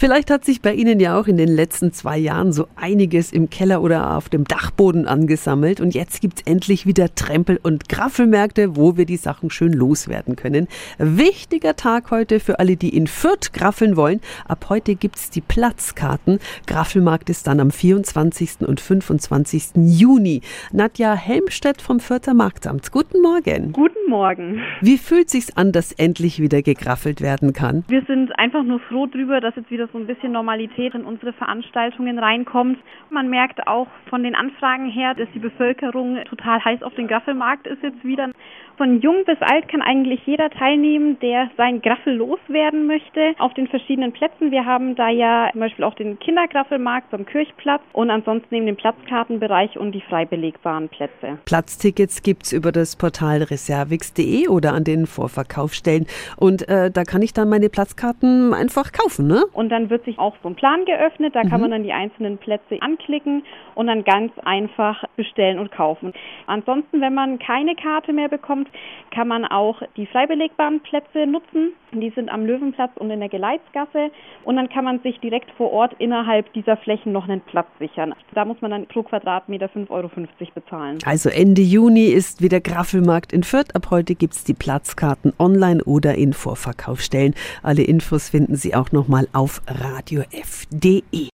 Vielleicht hat sich bei Ihnen ja auch in den letzten zwei Jahren so einiges im Keller oder auf dem Dachboden angesammelt und jetzt gibt's endlich wieder Trempel- und Graffelmärkte, wo wir die Sachen schön loswerden können. Wichtiger Tag heute für alle, die in Fürth graffeln wollen. Ab heute gibt's die Platzkarten. Graffelmarkt ist dann am 24. und 25. Juni. Nadja Helmstedt vom Fürther Marktamt. Guten Morgen. Guten Morgen. Wie fühlt sich's an, dass endlich wieder gegraffelt werden kann? Wir sind einfach nur froh drüber, dass jetzt wieder so ein bisschen Normalität in unsere Veranstaltungen reinkommt. Man merkt auch von den Anfragen her, dass die Bevölkerung total heiß auf den Graffelmarkt ist jetzt wieder. Von jung bis alt kann eigentlich jeder teilnehmen, der sein Graffel loswerden möchte auf den verschiedenen Plätzen. Wir haben da ja zum Beispiel auch den Kindergraffelmarkt am Kirchplatz und ansonsten eben den Platzkartenbereich und die frei belegbaren Plätze. Platztickets gibt's über das Portal reservix.de oder an den Vorverkaufsstellen. Und äh, da kann ich dann meine Platzkarten einfach kaufen, ne? Und dann wird sich auch so ein Plan geöffnet. Da mhm. kann man dann die einzelnen Plätze anklicken und dann ganz einfach bestellen und kaufen. Ansonsten, wenn man keine Karte mehr bekommt, kann man auch die frei belegbaren Plätze nutzen. Die sind am Löwenplatz und in der Geleitsgasse. Und dann kann man sich direkt vor Ort innerhalb dieser Flächen noch einen Platz sichern. Da muss man dann pro Quadratmeter 5,50 Euro bezahlen. Also Ende Juni ist wieder Graffelmarkt in Fürth. Ab heute gibt es die Platzkarten online oder in Vorverkaufsstellen. Alle Infos finden Sie auch nochmal auf radiof.de.